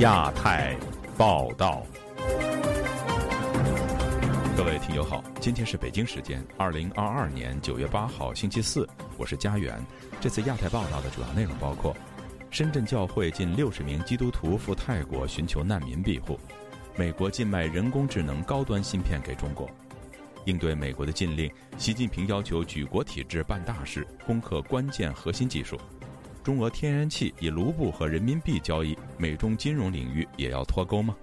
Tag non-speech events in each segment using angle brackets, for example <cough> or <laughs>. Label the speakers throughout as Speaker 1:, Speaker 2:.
Speaker 1: 亚太报道，各位听友好，今天是北京时间二零二二年九月八号星期四，我是家园。这次亚太报道的主要内容包括：深圳教会近六十名基督徒赴泰国寻求难民庇护；美国禁卖人工智能高端芯片给中国；应对美国的禁令，习近平要求举国体制办大事，攻克关键核心技术。中俄天然气以卢布和人民币交易，美中金融领域也要脱钩吗？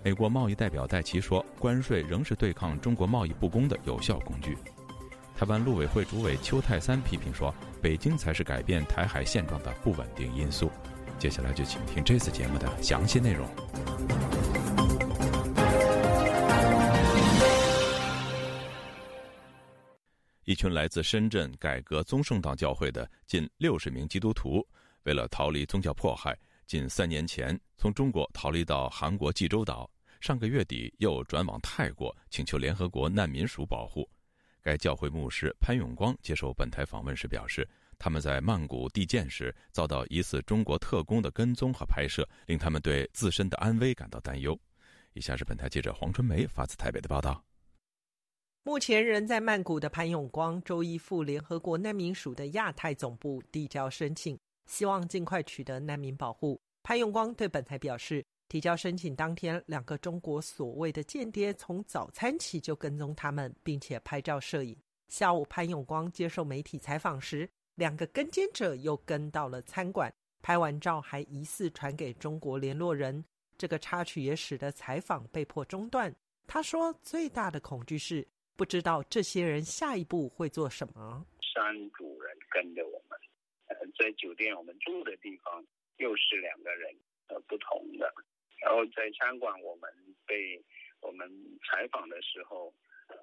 Speaker 1: 美国贸易代表戴奇说，关税仍是对抗中国贸易不公的有效工具。台湾陆委会主委邱泰三批评说，北京才是改变台海现状的不稳定因素。接下来就请听这次节目的详细内容。一群来自深圳改革宗圣道教会的近六十名基督徒，为了逃离宗教迫害，近三年前从中国逃离到韩国济州岛，上个月底又转往泰国，请求联合国难民署保护。该教会牧师潘永光接受本台访问时表示，他们在曼谷地建时遭到疑似中国特工的跟踪和拍摄，令他们对自身的安危感到担忧。以下是本台记者黄春梅发自台北的报道。
Speaker 2: 目前人在曼谷的潘永光，周一赴联合国难民署的亚太总部递交申请，希望尽快取得难民保护。潘永光对本台表示，提交申请当天，两个中国所谓的间谍从早餐起就跟踪他们，并且拍照摄影。下午，潘永光接受媒体采访时，两个跟监者又跟到了餐馆，拍完照还疑似传给中国联络人。这个插曲也使得采访被迫中断。他说，最大的恐惧是。不知道这些人下一步会做什么。
Speaker 3: 三组人跟着我们，呃，在酒店我们住的地方又是两个人，呃，不同的。然后在餐馆我们被我们采访的时候，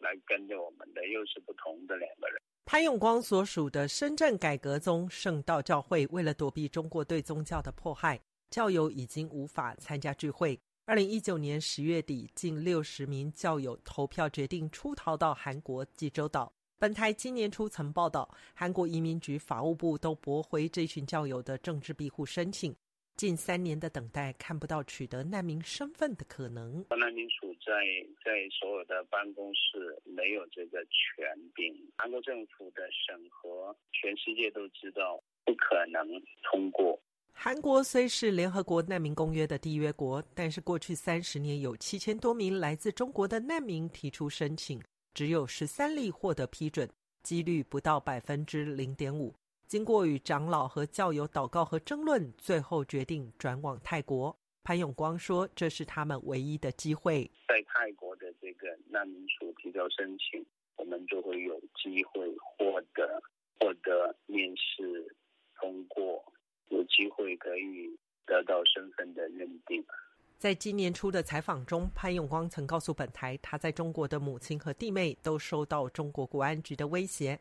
Speaker 3: 来跟着我们的又是不同的两个人。
Speaker 2: 潘永光所属的深圳改革宗圣道教会，为了躲避中国对宗教的迫害，教友已经无法参加聚会。二零一九年十月底，近六十名教友投票决定出逃到韩国济州岛。本台今年初曾报道，韩国移民局、法务部都驳回这群教友的政治庇护申请。近三年的等待，看不到取得难民身份的可能。
Speaker 3: 难民署在在所有的办公室没有这个权柄，韩国政府的审核，全世界都知道不可能通过。
Speaker 2: 韩国虽是联合国难民公约的缔约国，但是过去三十年有七千多名来自中国的难民提出申请，只有十三例获得批准，几率不到百分之零点五。经过与长老和教友祷告和争论，最后决定转往泰国。潘永光说：“这是他们唯一的机会。
Speaker 3: 在泰国的这个难民署提交申请，我们就会有机会获得获得面试通过。”有机会可以得到身份的认定。
Speaker 2: 在今年初的采访中，潘永光曾告诉本台，他在中国的母亲和弟妹都受到中国国安局的威胁，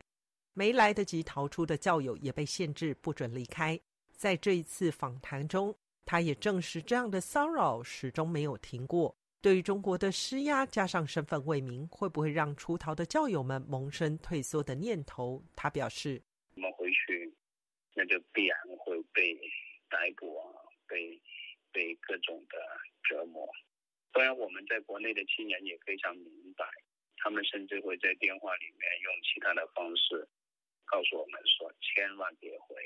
Speaker 2: 没来得及逃出的教友也被限制不准离开。在这一次访谈中，他也证实这样的骚扰始终没有停过。对于中国的施压，加上身份未明，会不会让出逃的教友们萌生退缩的念头？他表示：“
Speaker 3: 我们回去，那就必然。”会被逮捕啊，被被各种的折磨。当然，我们在国内的亲人也非常明白，他们甚至会在电话里面用其他的方式告诉我们说：“千万别回。”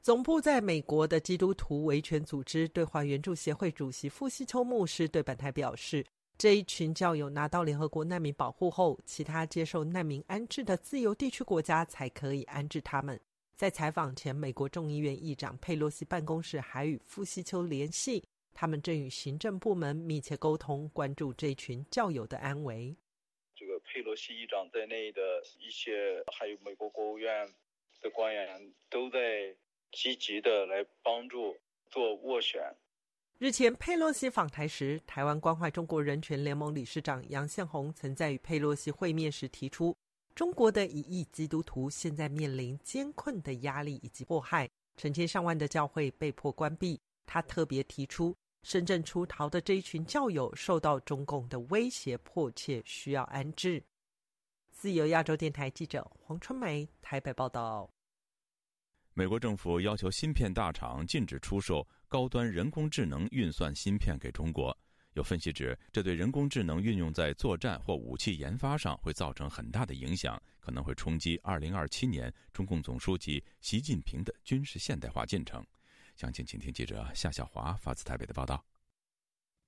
Speaker 2: 总部在美国的基督徒维权组织对华援助协会主席傅西秋牧师对本台表示：“这一群教友拿到联合国难民保护后，其他接受难民安置的自由地区国家才可以安置他们。”在采访前，美国众议院议长佩洛西办公室还与傅西秋联系，他们正与行政部门密切沟通，关注这群教友的安危。
Speaker 4: 这个佩洛西议长在内的一些，还有美国国务院的官员，都在积极的来帮助做斡旋。
Speaker 2: 日前，佩洛西访台时，台湾关怀中国人权联盟理事长杨宪宏曾在与佩洛西会面时提出。中国的一亿基督徒现在面临艰困的压力以及迫害，成千上万的教会被迫关闭。他特别提出，深圳出逃的这一群教友受到中共的威胁，迫切需要安置。自由亚洲电台记者黄春梅台北报道。
Speaker 1: 美国政府要求芯片大厂禁止出售高端人工智能运算芯片给中国。有分析指，这对人工智能运用在作战或武器研发上会造成很大的影响，可能会冲击2027年中共总书记习近平的军事现代化进程。详情，请听记者夏小华发自台北的报道。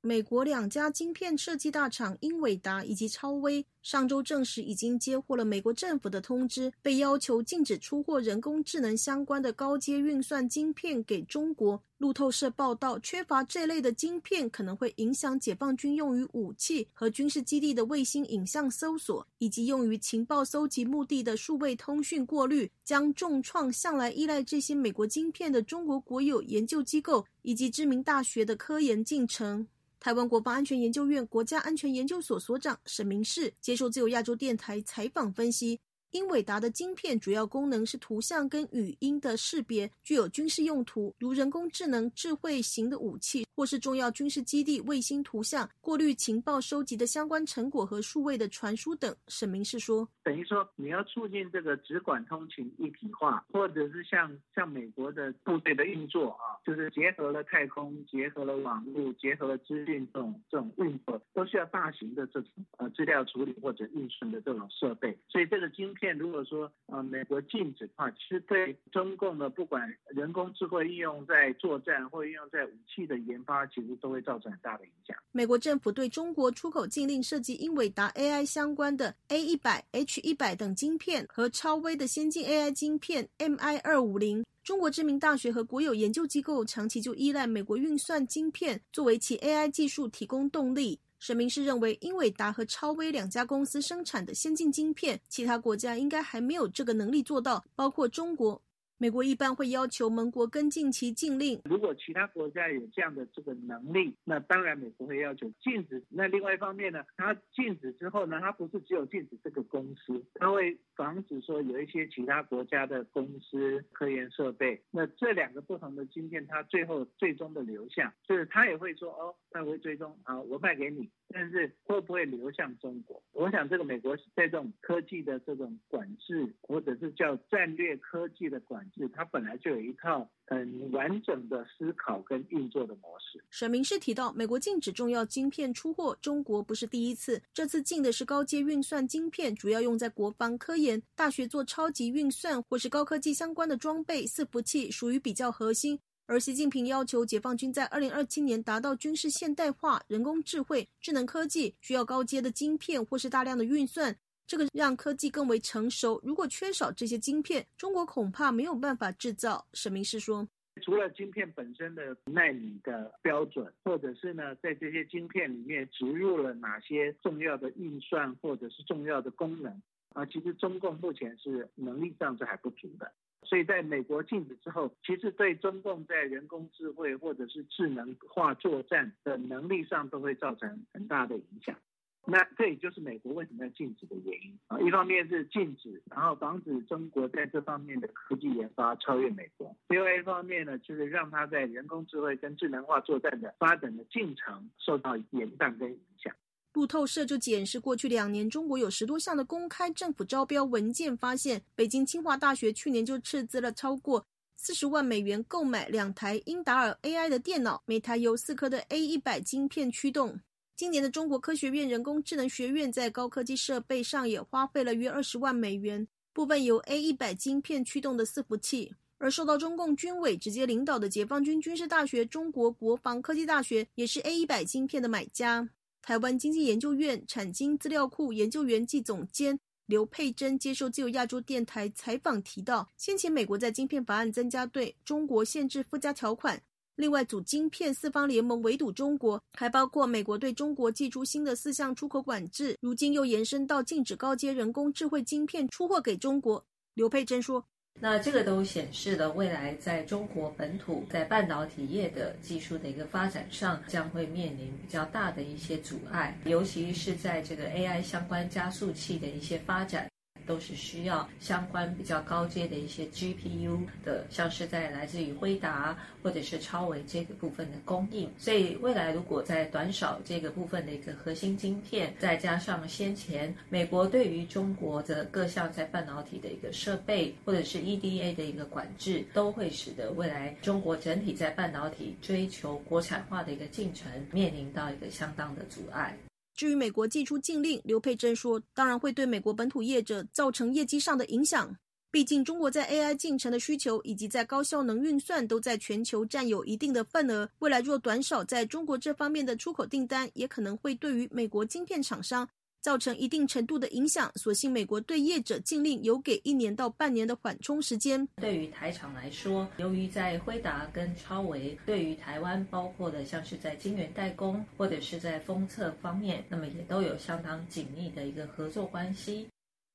Speaker 5: 美国两家晶片设计大厂英伟达以及超威上周证实，已经接获了美国政府的通知，被要求禁止出货人工智能相关的高阶运算晶片给中国。路透社报道，缺乏这类的晶片可能会影响解放军用于武器和军事基地的卫星影像搜索，以及用于情报搜集目的的数位通讯过滤，将重创向来依赖这些美国晶片的中国国有研究机构以及知名大学的科研进程。台湾国防安全研究院国家安全研究所所长沈明世接受自由亚洲电台采访分析。英伟达的晶片主要功能是图像跟语音的识别，具有军事用途，如人工智能、智慧型的武器，或是重要军事基地卫星图像过滤、情报收集的相关成果和数位的传输等。沈明是说，
Speaker 6: 等于说你要促进这个直管通勤一体化，或者是像像美国的部队的运作啊，就是结合了太空、结合了网络、结合了资讯这种这种运作，都需要大型的这种呃资料处理或者运算的这种设备，所以这个晶。片如果说呃美国禁止的话，其实对中共的不管人工智慧应用在作战或应用在武器的研发，其实都会造成很大的影响。
Speaker 5: 美国政府对中国出口禁令涉及英伟达 AI 相关的 A 一百、H 一百等晶片和超微的先进 AI 晶片 MI 二五零。中国知名大学和国有研究机构长期就依赖美国运算晶片作为其 AI 技术提供动力。沈明是认为，英伟达和超威两家公司生产的先进晶片，其他国家应该还没有这个能力做到，包括中国。美国一般会要求盟国跟进其禁令。
Speaker 6: 如果其他国家有这样的这个能力，那当然美国会要求禁止。那另外一方面呢，它禁止之后呢，它不是只有禁止这个公司，它会防止说有一些其他国家的公司科研设备。那这两个不同的晶片，它最后最终的流向，就是它也会说哦，它会追踪啊，我卖给你，但是会不会流向中国？我想这个美国在这种科技的这种管制，或者是叫战略科技的管。制它本来就有一套很完整的思考跟运作的模式。
Speaker 5: 沈明是提到，美国禁止重要晶片出货，中国不是第一次。这次禁的是高阶运算晶片，主要用在国防科研、大学做超级运算或是高科技相关的装备、伺服器，属于比较核心。而习近平要求解放军在二零二七年达到军事现代化、人工智慧、智能科技，需要高阶的晶片或是大量的运算。这个让科技更为成熟。如果缺少这些晶片，中国恐怕没有办法制造。沈明是说，
Speaker 6: 除了晶片本身的纳米的标准，或者是呢，在这些晶片里面植入了哪些重要的运算或者是重要的功能啊，其实中共目前是能力上是还不足的。所以在美国禁止之后，其实对中共在人工智慧或者是智能化作战的能力上都会造成很大的影响。那这也就是美国为什么要禁止的原因啊！一方面是禁止，然后防止中国在这方面的科技研发超越美国；另外一方面呢，就是让它在人工智慧跟智能化作战的发展的进程受到延宕跟影响。
Speaker 5: 路透社就检视过去两年中国有十多项的公开政府招标文件，发现北京清华大学去年就斥资了超过四十万美元购买两台英达尔 AI 的电脑，每台由四颗的 A 一百晶片驱动。今年的中国科学院人工智能学院在高科技设备上也花费了约二十万美元，部分由 A 一百晶片驱动的伺服器。而受到中共军委直接领导的解放军军事大学中国国防科技大学也是 A 一百晶片的买家。台湾经济研究院产经资料库研究员暨总监刘佩珍接受自由亚洲电台采访提到，先前美国在晶片法案增加对中国限制附加条款。另外，组晶片四方联盟围堵中国，还包括美国对中国寄出新的四项出口管制，如今又延伸到禁止高阶人工智慧晶片出货给中国。刘佩珍说：“
Speaker 7: 那这个都显示了未来在中国本土在半导体业的技术的一个发展上，将会面临比较大的一些阻碍，尤其是在这个 AI 相关加速器的一些发展。”都是需要相关比较高阶的一些 GPU 的，像是在来自于辉达或者是超维这个部分的供应。所以未来如果在短少这个部分的一个核心晶片，再加上先前美国对于中国的各项在半导体的一个设备或者是 EDA 的一个管制，都会使得未来中国整体在半导体追求国产化的一个进程面临到一个相当的阻碍。
Speaker 5: 至于美国寄出禁令，刘佩珍说，当然会对美国本土业者造成业绩上的影响。毕竟，中国在 AI 进程的需求以及在高效能运算都在全球占有一定的份额。未来若短少在中国这方面的出口订单，也可能会对于美国晶片厂商。造成一定程度的影响。所幸美国对业者禁令有给一年到半年的缓冲时间。
Speaker 7: 对于台厂来说，由于在辉达跟超维对于台湾，包括的像是在晶圆代工或者是在封测方面，那么也都有相当紧密的一个合作关系。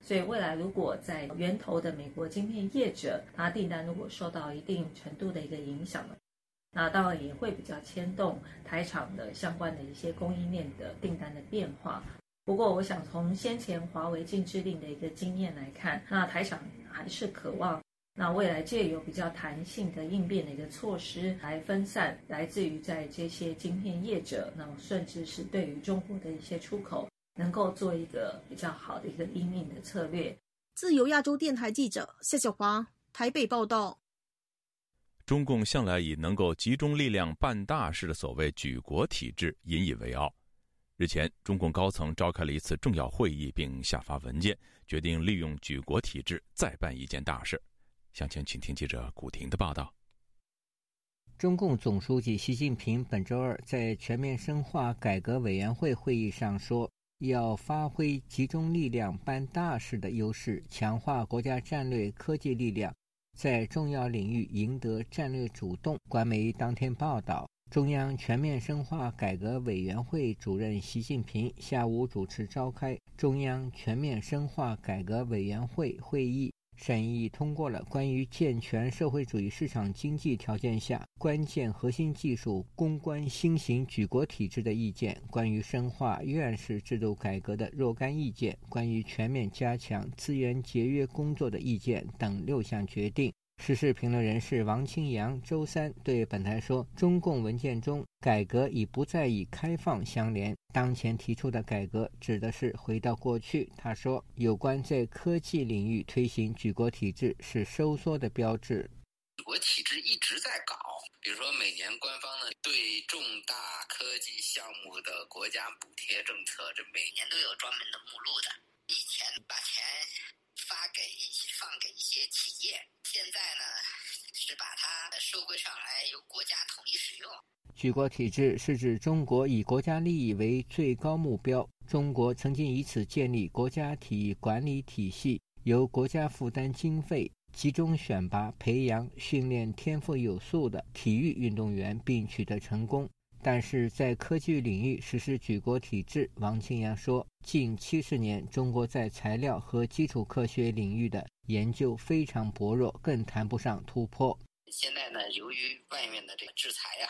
Speaker 7: 所以未来如果在源头的美国晶片业者，他订单如果受到一定程度的一个影响那当然也会比较牵动台厂的相关的一些供应链的订单的变化。不过，我想从先前华为禁制令的一个经验来看，那台厂还是渴望那未来借由比较弹性的应变的一个措施来分散来自于在这些晶片业者，那么甚至是对于中国的一些出口，能够做一个比较好的一个应应的策略。
Speaker 5: 自由亚洲电台记者夏小华台北报道。
Speaker 1: 中共向来以能够集中力量办大事的所谓举国体制引以为傲。日前，中共高层召开了一次重要会议，并下发文件，决定利用举国体制再办一件大事。详情，请听记者古婷的报道。
Speaker 8: 中共总书记习近平本周二在全面深化改革委员会会议上说，要发挥集中力量办大事的优势，强化国家战略科技力量，在重要领域赢得战略主动。官媒当天报道。中央全面深化改革委员会主任习近平下午主持召开中央全面深化改革委员会会议，审议通过了关于健全社会主义市场经济条件下关键核心技术攻关新型举国体制的意见，关于深化院士制度改革的若干意见，关于全面加强资源节约工作的意见等六项决定。时事评论人士王清扬周三对本台说：“中共文件中改革已不再与开放相连，当前提出的改革指的是回到过去。”他说：“有关在科技领域推行举国体制是收缩的标志。
Speaker 9: 举国体制一直在搞，比如说每年官方呢对重大科技项目的国家补贴政策，这每年都有专门的目录的。以前把钱发给放给一些企业。”现在呢，是把它收归上来，由国家统一使用。
Speaker 8: 举国体制是指中国以国家利益为最高目标。中国曾经以此建立国家体育管理体系，由国家负担经费，集中选拔、培养、训练天赋有素的体育运动员，并取得成功。但是在科技领域实施举国体制，王清阳说，近七十年，中国在材料和基础科学领域的研究非常薄弱，更谈不上突破。
Speaker 9: 现在呢，由于外面的这个制裁呀，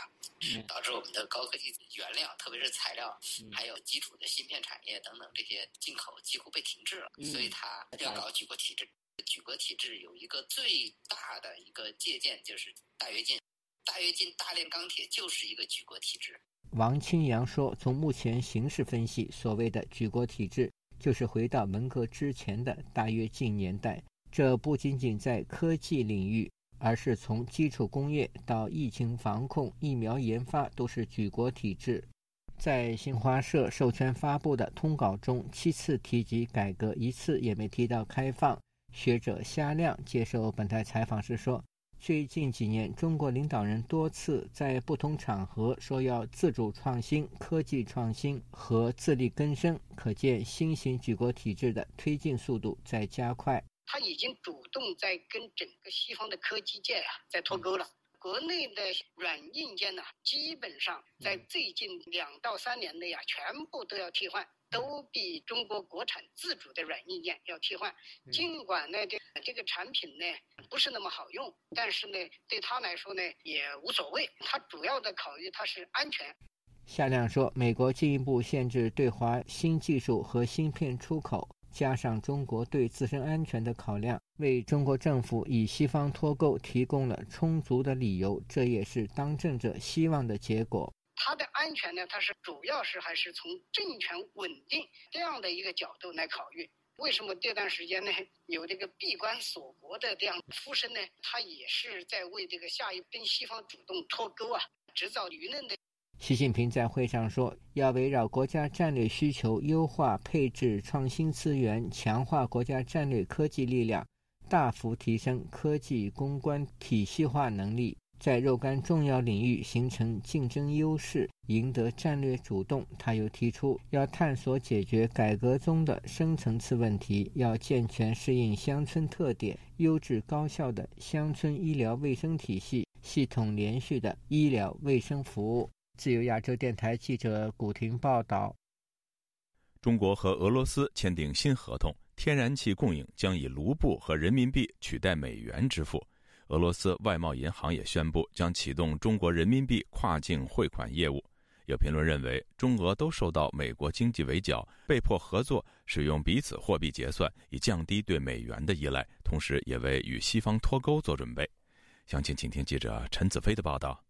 Speaker 9: 导致我们的高科技原料，特别是材料，还有基础的芯片产业等等这些进口几乎被停滞了，所以他要搞举国体制。举国体制有一个最大的一个借鉴，就是大跃进。大跃进、大炼钢铁就是一个举国体制。
Speaker 8: 王清阳说：“从目前形势分析，所谓的举国体制，就是回到文革之前的大跃进年代。这不仅仅在科技领域，而是从基础工业到疫情防控、疫苗研发，都是举国体制。”在新华社授权发布的通稿中，七次提及改革，一次也没提到开放。学者夏亮接受本台采访时说。最近几年，中国领导人多次在不同场合说要自主创新、科技创新和自力更生，可见新型举国体制的推进速度在加快。
Speaker 10: 他已经主动在跟整个西方的科技界啊在脱钩了。国内的软硬件呢，基本上在最近两到三年内啊，全部都要替换。都比中国国产自主的软硬件要替换，尽管呢这这个产品呢不是那么好用，但是呢对他来说呢也无所谓，他主要的考虑它是安全。
Speaker 8: 夏亮说，美国进一步限制对华新技术和芯片出口，
Speaker 11: 加上中国对自身安全的考量，为中国政府以西方脱钩提供了充足的理由，这也是当政者希望的结果。
Speaker 10: 它的安全呢，它是主要是还是从政权稳定这样的一个角度来考虑。为什么这段时间呢 <laughs> 有这个闭关锁国的这样呼声呢？他也是在为这个下一跟西方主动脱钩啊，制造舆论的。
Speaker 11: 习近平在会上说，要围绕国家战略需求，优化配置创新资源，强化国家战略科技力量，大幅提升科技攻关体系化能力，在若干重要领域形成竞争优势，赢得战略主动。他又提出，要探索解决改革中的深层次问题，要健全适应乡村特点、优质高效的乡村医疗卫生体系，系统连续的医疗卫生服务。自由亚洲电台记者古婷报道：
Speaker 1: 中国和俄罗斯签订新合同，天然气供应将以卢布和人民币取代美元支付。俄罗斯外贸银行也宣布将启动中国人民币跨境汇款业务。有评论认为，中俄都受到美国经济围剿，被迫合作使用彼此货币结算，以降低对美元的依赖，同时也为与西方脱钩做准备。详情，请听记者陈子飞的报道。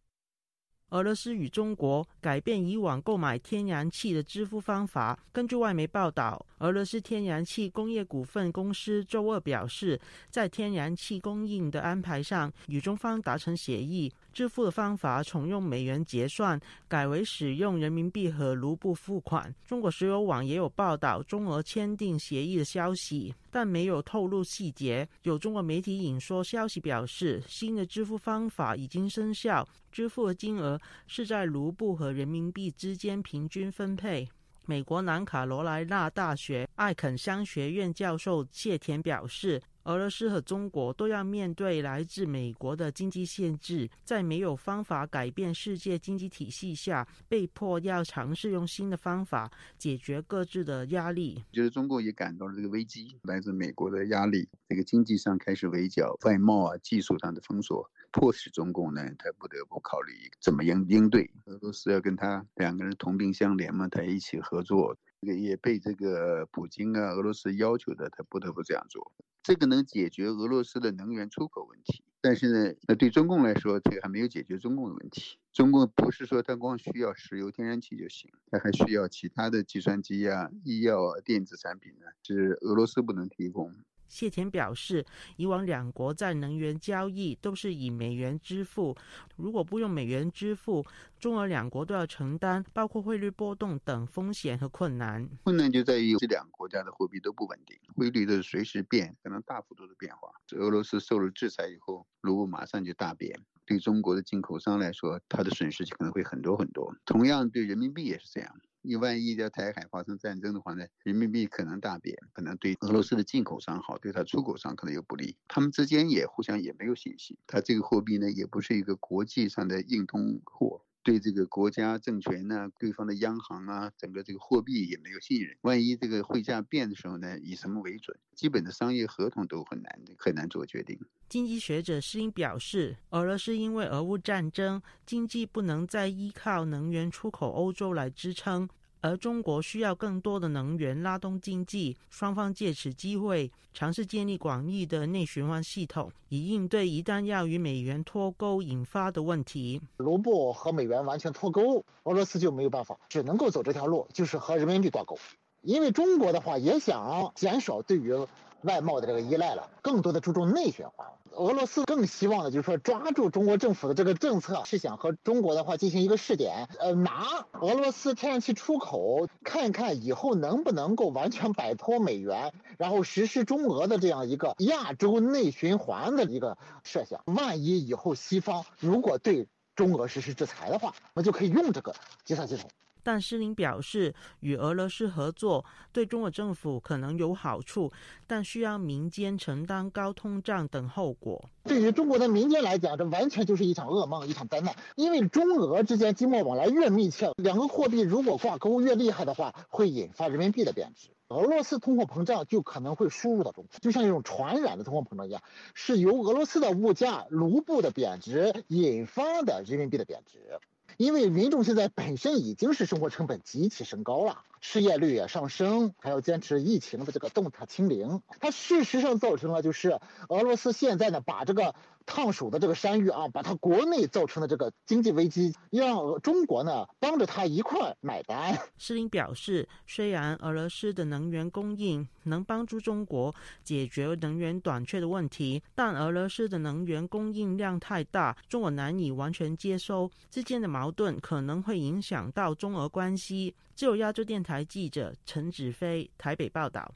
Speaker 12: 俄罗斯与中国改变以往购买天然气的支付方法。根据外媒报道，俄罗斯天然气工业股份公司周二表示，在天然气供应的安排上与中方达成协议。支付的方法从用美元结算改为使用人民币和卢布付款。中国石油网也有报道中俄签订协议的消息，但没有透露细节。有中国媒体引说消息表示，新的支付方法已经生效，支付的金额是在卢布和人民币之间平均分配。美国南卡罗来纳大学艾肯商学院教授谢田表示。俄罗斯和中国都要面对来自美国的经济限制，在没有方法改变世界经济体系下，被迫要尝试用新的方法解决各自的压力。
Speaker 13: 就是中国也感到了这个危机，来自美国的压力，这个经济上开始围剿，外贸啊、技术上的封锁，迫使中共呢，他不得不考虑怎么样应对。俄罗斯要跟他两个人同病相怜嘛，他一起合作，这个也被这个普京啊、俄罗斯要求的，他不得不这样做。这个能解决俄罗斯的能源出口问题，但是呢，那对中共来说，这个还没有解决中共的问题。中共不是说他光需要石油、天然气就行，他还需要其他的计算机啊、医药啊、电子产品呢，是俄罗斯不能提供。
Speaker 12: 谢田表示，以往两国在能源交易都是以美元支付，如果不用美元支付，中俄两国都要承担包括汇率波动等风险和困难。
Speaker 13: 困难就在于这两个国家的货币都不稳定，汇率的随时变，可能大幅度的变化。俄罗斯受了制裁以后，卢布马上就大贬，对中国的进口商来说，它的损失就可能会很多很多。同样，对人民币也是这样。你万一在台海发生战争的话呢，人民币可能大贬，可能对俄罗斯的进口商好，对它出口商可能又不利。他们之间也互相也没有信息，它这个货币呢也不是一个国际上的硬通货。对这个国家政权呢，对方的央行啊，整个这个货币也没有信任。万一这个汇价变的时候呢，以什么为准？基本的商业合同都很难很难做决定。
Speaker 12: 经济学者施英表示，俄罗斯因为俄乌战争，经济不能再依靠能源出口欧洲来支撑。而中国需要更多的能源拉动经济，双方借此机会尝试建立广义的内循环系统，以应对一旦要与美元脱钩引发的问题。
Speaker 14: 卢布和美元完全脱钩，俄罗斯就没有办法，只能够走这条路，就是和人民币挂钩。因为中国的话也想减少对于外贸的这个依赖了，更多的注重内循环。俄罗斯更希望的就是说抓住中国政府的这个政策，是想和中国的话进行一个试点，呃，拿俄罗斯天然气出口，看一看以后能不能够完全摆脱美元，然后实施中俄的这样一个亚洲内循环的一个设想。万一以后西方如果对中俄实施制裁的话，那就可以用这个计算系统。
Speaker 12: 但施林表示，与俄罗斯合作对中国政府可能有好处，但需要民间承担高通胀等后果。
Speaker 14: 对于中国的民间来讲，这完全就是一场噩梦，一场灾难。因为中俄之间经贸往来越密切，两个货币如果挂钩越厉害的话，会引发人民币的贬值。俄罗斯通货膨胀就可能会输入到中国，就像一种传染的通货膨胀一样，是由俄罗斯的物价、卢布的贬值引发的人民币的贬值。因为民众现在本身已经是生活成本极其升高了，失业率也上升，还要坚持疫情的这个动态清零。它事实上造成了就是俄罗斯现在呢把这个。烫手的这个山芋啊，把它国内造成的这个经济危机，让中国呢帮着他一块买单。<laughs>
Speaker 12: 施林表示，虽然俄罗斯的能源供应能帮助中国解决能源短缺的问题，但俄罗斯的能源供应量太大，中国难以完全接收。之间的矛盾可能会影响到中俄关系。自由亚洲电台记者陈子飞台北报道。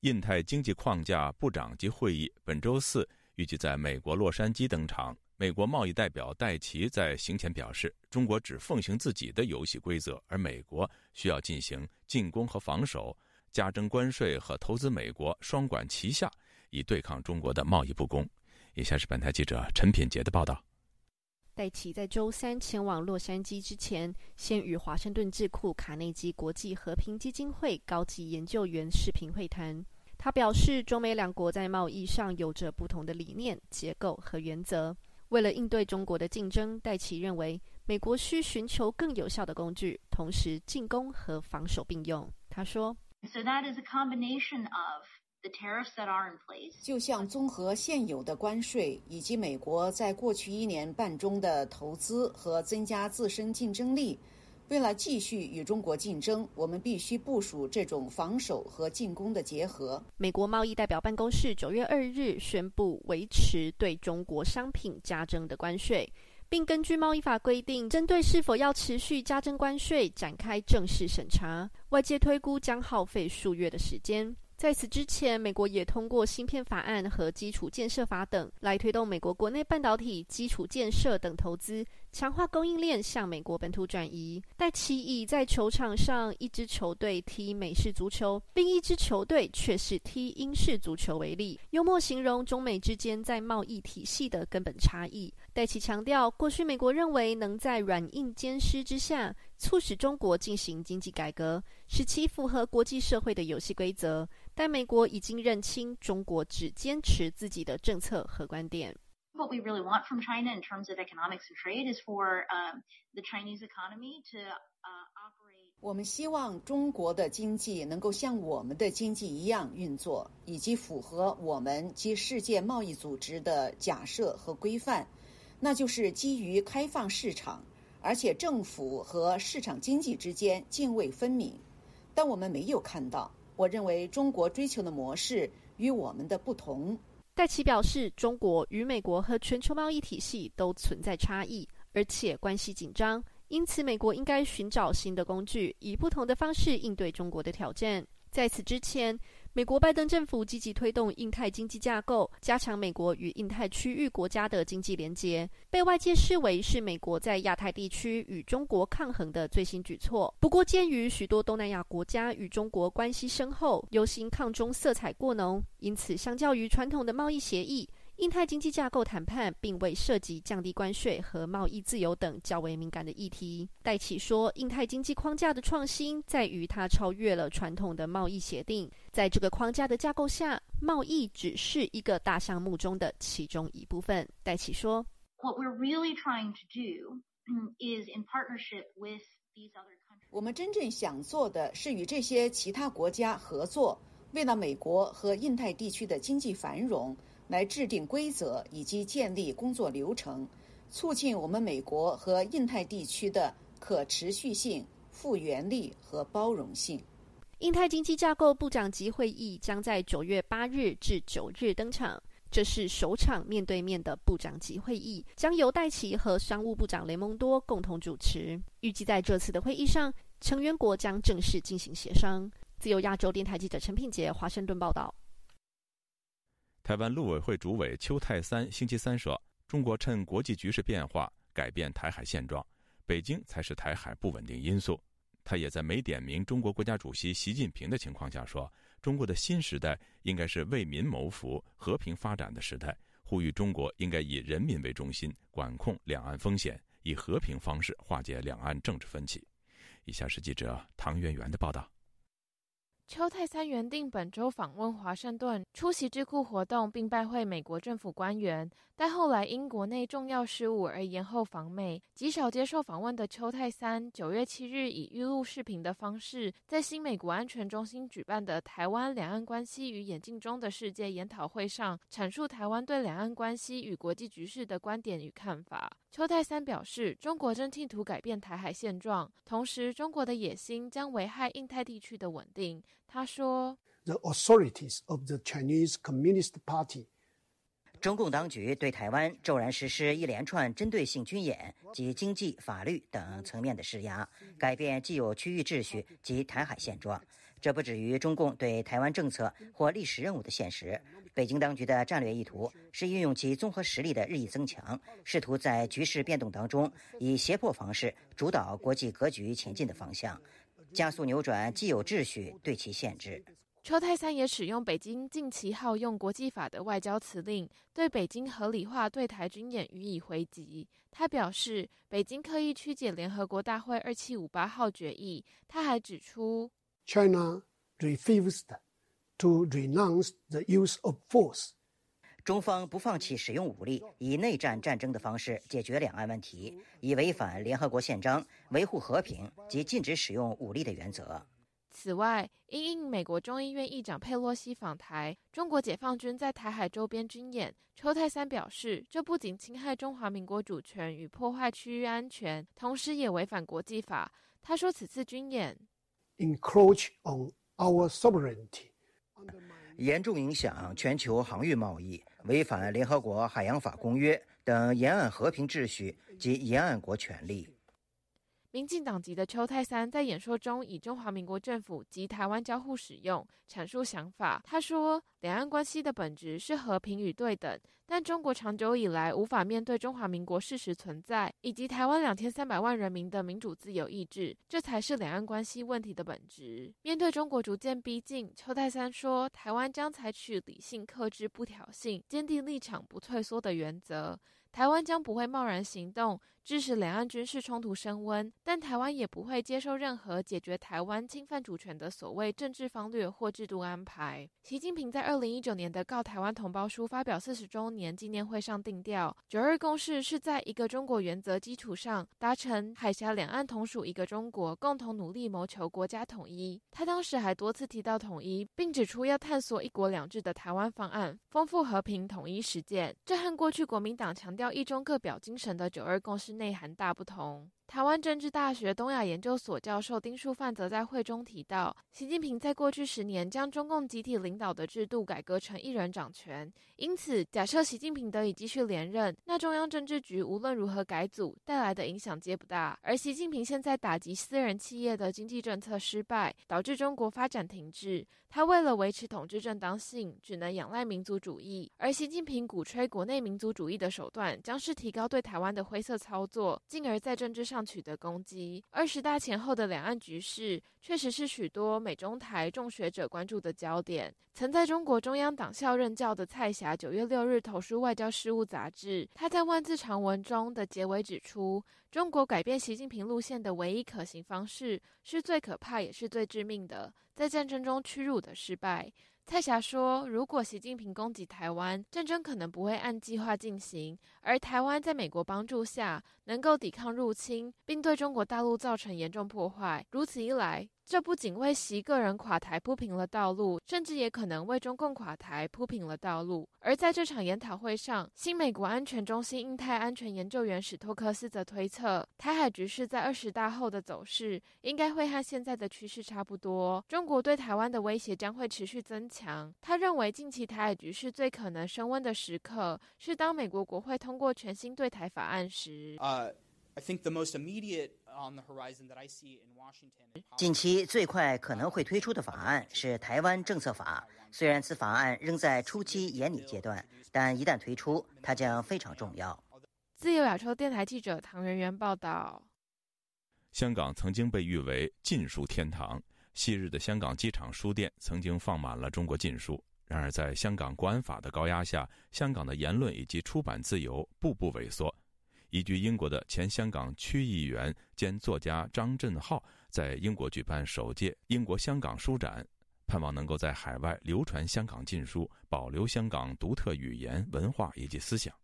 Speaker 1: 印太经济框架部长级会议本周四预计在美国洛杉矶登场。美国贸易代表戴奇在行前表示，中国只奉行自己的游戏规则，而美国需要进行进攻和防守，加征关税和投资美国，双管齐下，以对抗中国的贸易不公。以下是本台记者陈品杰的报道。
Speaker 15: 戴奇在周三前往洛杉矶之前，先与华盛顿智库卡内基国际和平基金会高级研究员视频会谈。他表示，中美两国在贸易上有着不同的理念、结构和原则。为了应对中国的竞争，戴奇认为美国需寻求更有效的工具，同时进攻和防守并用。他说
Speaker 16: ：“So that is a combination of。” The tariffs that are in place，
Speaker 17: 就像综合现有的关税以及美国在过去一年半中的投资和增加自身竞争力，为了继续与中国竞争，我们必须部署这种防守和进攻的结合。
Speaker 15: 美国贸易代表办公室九月二日宣布维持对中国商品加征的关税，并根据贸易法规定，针对是否要持续加征关税展开正式审查。外界推估将耗费数月的时间。在此之前，美国也通过芯片法案和基础建设法等，来推动美国国内半导体基础建设等投资。强化供应链向美国本土转移。戴奇以在球场上一支球队踢美式足球，另一支球队却是踢英式足球为例，幽默形容中美之间在贸易体系的根本差异。戴奇强调，过去美国认为能在软硬兼施之下，促使中国进行经济改革，使其符合国际社会的游戏规则。但美国已经认清，中国只坚持自己的政策和观点。
Speaker 16: what we really want from China in terms of economics and trade is for um, the Chinese economy to uh, operate.
Speaker 17: 我们希望中国的经济能够像我们的经济一样运作，以及符合我们及世界贸易组织的假设和规范，那就是基于开放市场，而且政府和市场经济之间泾渭分明。但我们没有看到，我认为中国追求的模式与我们的不同。
Speaker 15: 戴奇表示，中国与美国和全球贸易体系都存在差异，而且关系紧张，因此美国应该寻找新的工具，以不同的方式应对中国的挑战。在此之前。美国拜登政府积极推动印太经济架构，加强美国与印太区域国家的经济连结，被外界视为是美国在亚太地区与中国抗衡的最新举措。不过，鉴于许多东南亚国家与中国关系深厚，尤行抗中色彩过浓，因此相较于传统的贸易协议。印太经济架构谈判并未涉及降低关税和贸易自由等较为敏感的议题。戴奇说，印太经济框架的创新在于它超越了传统的贸易协定。在这个框架的架构下，贸易只是一个大项目中的其中一部分。戴奇说
Speaker 16: ：“What we're really trying to do is in partnership with these other countries。
Speaker 17: 我们真正想做的是与这些其他国家合作，为了美国和印太地区的经济繁荣。”来制定规则以及建立工作流程，促进我们美国和印太地区的可持续性、复原力和包容性。
Speaker 15: 印太经济架构部长级会议将在九月八日至九日登场，这是首场面对面的部长级会议，将由戴奇和商务部长雷蒙多共同主持。预计在这次的会议上，成员国将正式进行协商。自由亚洲电台记者陈品杰华盛顿报道。
Speaker 1: 台湾陆委会主委邱泰三星期三说：“中国趁国际局势变化改变台海现状，北京才是台海不稳定因素。”他也在没点名中国国家主席习近平的情况下说：“中国的新时代应该是为民谋福、和平发展的时代，呼吁中国应该以人民为中心，管控两岸风险，以和平方式化解两岸政治分歧。”以下是记者唐媛媛的报道。
Speaker 18: 邱泰三原定本周访问华盛顿，出席智库活动，并拜会美国政府官员，但后来因国内重要事务而延后访美。极少接受访问的邱泰三，九月七日以预录视频的方式，在新美国安全中心举办的台湾两岸关系与眼镜中的世界研讨会上，阐述台湾对两岸关系与国际局势的观点与看法。邱泰三表示，中国正企图改变台海现状，同时中国的野心将危害印太地区的稳定。他说
Speaker 19: ：“The authorities of the Chinese Communist Party，
Speaker 20: 中共当局对台湾骤然实施一连串针对性军演及经济、法律等层面的施压，改变既有区域秩序及台海现状。这不止于中共对台湾政策或历史任务的现实。”北京当局的战略意图是运用其综合实力的日益增强，试图在局势变动当中以胁迫方式主导国际格局前进的方向，加速扭转既有秩序对其限制。
Speaker 18: 邱泰三也使用北京近期好用国际法的外交辞令，对北京合理化对台军演予以回击。他表示，北京刻意曲解联合国大会二七五八号决议。他还指出
Speaker 19: ，China refused。to renounce the use of force，
Speaker 20: 中方不放弃使用武力，以内战战争的方式解决两岸问题，以违反联合国宪章、维护和平及禁止使用武力的原则。
Speaker 18: 此外，因应美国众议院议长佩洛西访台，中国解放军在台海周边军演，邱泰三表示，这不仅侵害中华民国主权与破坏区域安全，同时也违反国际法。他说，此次军演
Speaker 19: encroach on our sovereignty。
Speaker 20: 严重影响全球航运贸易，违反联合国海洋法公约等沿岸和平秩序及沿岸国权利。
Speaker 18: 民进党籍的邱泰三在演说中以中华民国政府及台湾交互使用阐述想法。他说，两岸关系的本质是和平与对等，但中国长久以来无法面对中华民国事实存在以及台湾两千三百万人民的民主自由意志，这才是两岸关系问题的本质。面对中国逐渐逼近，邱泰三说，台湾将采取理性克制、不挑衅、坚定立场、不退缩的原则。台湾将不会贸然行动，致使两岸军事冲突升温，但台湾也不会接受任何解决台湾侵犯主权的所谓政治方略或制度安排。习近平在二零一九年的《告台湾同胞书》发表四十周年纪念会上定调，九二共识是在一个中国原则基础上达成海峡两岸同属一个中国，共同努力谋求国家统一。他当时还多次提到统一，并指出要探索一国两制的台湾方案，丰富和平统一实践。这和过去国民党强调。一中各表精神的九二共识内涵大不同。台湾政治大学东亚研究所教授丁树范则在会中提到，习近平在过去十年将中共集体领导的制度改革成一人掌权，因此假设习近平得以继续连任，那中央政治局无论如何改组带来的影响皆不大。而习近平现在打击私人企业的经济政策失败，导致中国发展停滞，他为了维持统治正当性，只能仰赖民族主义。而习近平鼓吹国内民族主义的手段，将是提高对台湾的灰色操作，进而在政治上。取得攻击。二十大前后的两岸局势，确实是许多美中台众学者关注的焦点。曾在中国中央党校任教的蔡霞，九月六日投书《外交事务》杂志，他在万字长文中的结尾指出，中国改变习近平路线的唯一可行方式，是最可怕也是最致命的，在战争中屈辱的失败。蔡霞说：“如果习近平攻击台湾，战争可能不会按计划进行，而台湾在美国帮助下能够抵抗入侵，并对中国大陆造成严重破坏。如此一来。”这不仅为习个人垮台铺平了道路，甚至也可能为中共垮台铺平了道路。而在这场研讨会上，新美国安全中心印太安全研究员史托克斯则推测，台海局势在二十大后的走势应该会和现在的趋势差不多。中国对台湾的威胁将会持续增强。他认为，近期台海局势最可能升温的时刻，是当美国国会通过全新对台法案时。
Speaker 20: 近期最快可能会推出的法案是《台湾政策法》。虽然此法案仍在初期研拟阶段，但一旦推出，它将非常重要。
Speaker 18: 自由亚洲电台记者唐媛媛报道：
Speaker 1: 香港曾经被誉为禁书天堂，昔日的香港机场书店曾经放满了中国禁书。然而，在香港国安法的高压下，香港的言论以及出版自由步步萎缩。依据英国的前香港区议员兼作家张振浩在英国举办首届英国香港书展，盼望能够在海外流传香港禁书，保留香港独特语言、文化以及思想。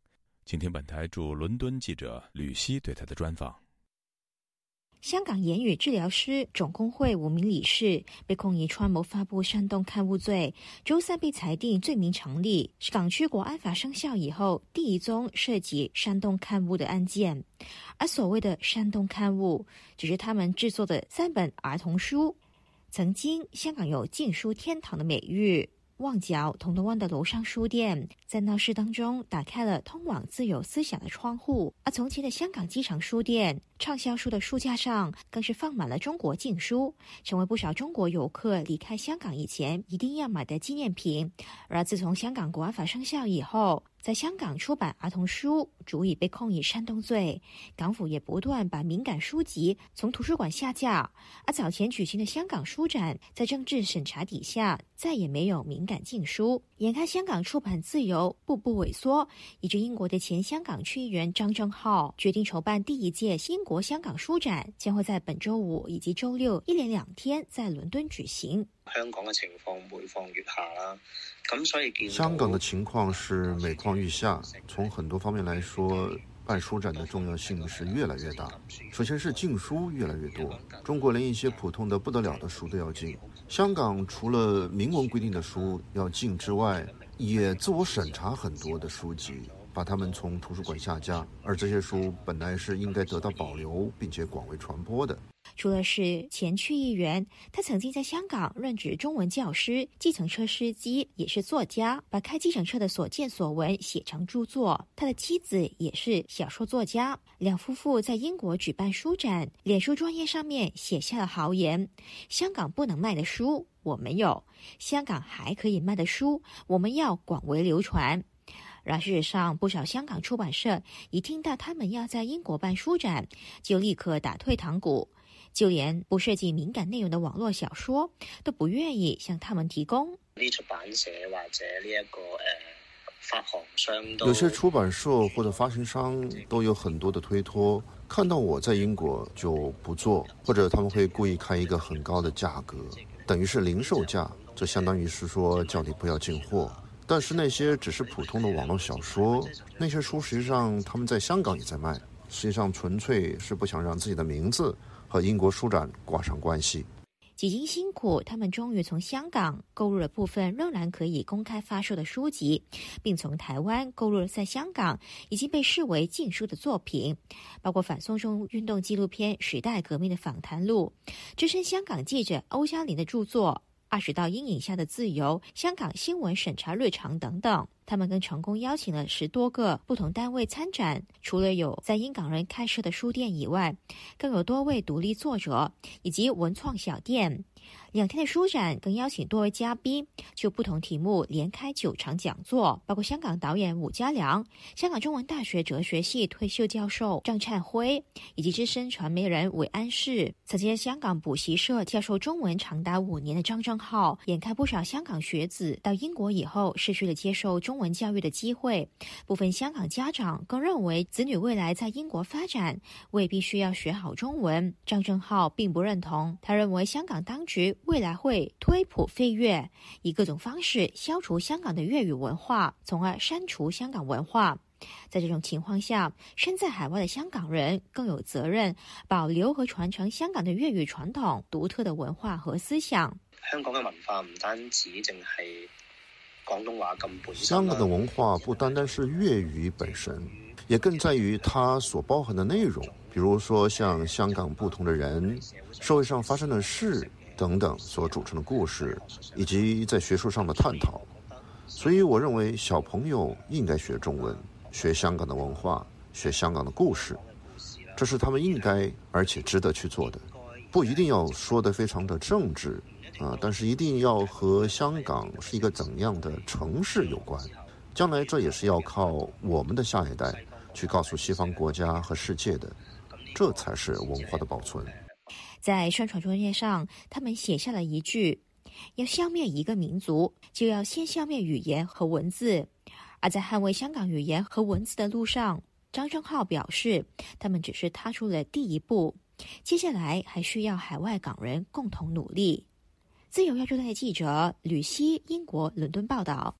Speaker 1: 请听本台驻伦敦记者吕希对他的专访。
Speaker 21: 香港言语治疗师总工会五名理事被控以串谋发布煽动刊物罪，周三被裁定罪名成立，是港区国安法生效以后第一宗涉及煽动刊物的案件。而所谓的煽动刊物，只是他们制作的三本儿童书。曾经，香港有禁书天堂的美誉。旺角铜锣湾的楼上书店在闹市当中打开了通往自由思想的窗户，而从前的香港机场书店畅销书的书架上更是放满了中国禁书，成为不少中国游客离开香港以前一定要买的纪念品。而自从香港国安法生效以后，在香港出版儿童书，足以被控以煽动罪。港府也不断把敏感书籍从图书馆下架。而早前举行的香港书展，在政治审查底下，再也没有敏感禁书。眼看香港出版自由步步萎缩，以至英国的前香港区议员张正浩决定筹办第一届英国香港书展，将会在本周五以及周六一连两天在伦敦举行。
Speaker 22: 香港嘅情况每况愈下啦。咁所以
Speaker 23: 香港的情况是每况愈下，从很多方面来说，办书展的重要性是越来越大。首先是禁书越来越多，中国连一些普通的不得了的书都要禁。香港除了明文规定的书要禁之外，也自我审查很多的书籍，把它们从图书馆下架，而这些书本来是应该得到保留并且广为传播的。
Speaker 21: 除了是前区议员，他曾经在香港任职中文教师、计程车司机，也是作家，把开计程车的所见所闻写成著作。他的妻子也是小说作家，两夫妇在英国举办书展，脸书专业上面写下了豪言：“香港不能卖的书我们有，香港还可以卖的书我们要广为流传。”然而事实上，不少香港出版社一听到他们要在英国办书展，就立刻打退堂鼓。就连不涉及敏感内容的网络小说都不愿意向他们提供。
Speaker 22: 出版社或者呢一个发行商，
Speaker 23: 有些出版社或者发行商都有很多的推脱，看到我在英国就不做，或者他们会故意开一个很高的价格，等于是零售价，这相当于是说叫你不要进货。但是那些只是普通的网络小说，那些书实际上他们在香港也在卖，实际上纯粹是不想让自己的名字。和英国书展挂上关系。
Speaker 21: 几经辛苦，他们终于从香港购入了部分仍然可以公开发售的书籍，并从台湾购入了在香港已经被视为禁书的作品，包括反送中运动纪录片《时代革命的访谈录》，资深香港记者欧嘉玲的著作《二十道阴影下的自由》，香港新闻审查日常等等。他们更成功邀请了十多个不同单位参展，除了有在英港人开设的书店以外，更有多位独立作者以及文创小店。两天的书展更邀请多位嘉宾，就不同题目连开九场讲座，包括香港导演伍家良、香港中文大学哲学系退休教授张灿辉，以及资深传媒人韦安世。曾经在香港补习社教授中文长达五年的张正浩，眼看不少香港学子到英国以后失去了接受中文教育的机会，部分香港家长更认为子女未来在英国发展未必需要学好中文。张正浩并不认同，他认为香港当局。未来会推普废粤，以各种方式消除香港的粤语文化，从而删除香港文化。在这种情况下，身在海外的香港人更有责任保留和传承香港的粤语传统、独特的文化和思想。
Speaker 22: 香港嘅文化唔单止淨係廣東話咁本身。
Speaker 23: 香港的文化不單單是粵語本身，也更在於它所包含的內容，比如說像香港不同的人、社會上發生的事。等等所组成的故事，以及在学术上的探讨，所以我认为小朋友应该学中文，学香港的文化，学香港的故事，这是他们应该而且值得去做的。不一定要说的非常的政治啊，但是一定要和香港是一个怎样的城市有关。将来这也是要靠我们的下一代去告诉西方国家和世界的，这才是文化的保存。
Speaker 21: 在宣传专业上，他们写下了一句：“要消灭一个民族，就要先消灭语言和文字。”而在捍卫香港语言和文字的路上，张正浩表示，他们只是踏出了第一步。接下来还需要海外港人共同努力。自由亚洲台记者吕希，英国伦敦报道。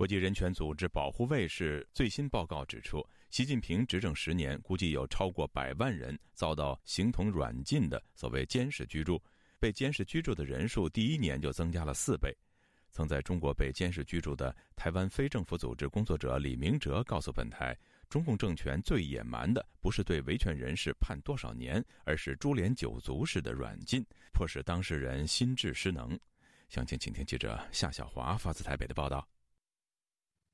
Speaker 1: 国际人权组织保护卫士最新报告指出，习近平执政十年，估计有超过百万人遭到形同软禁的所谓监视居住，被监视居住的人数第一年就增加了四倍。曾在中国被监视居住的台湾非政府组织工作者李明哲告诉本台，中共政权最野蛮的不是对维权人士判多少年，而是株连九族式的软禁，迫使当事人心智失能。详情，请听记者夏小华发自台北的报道。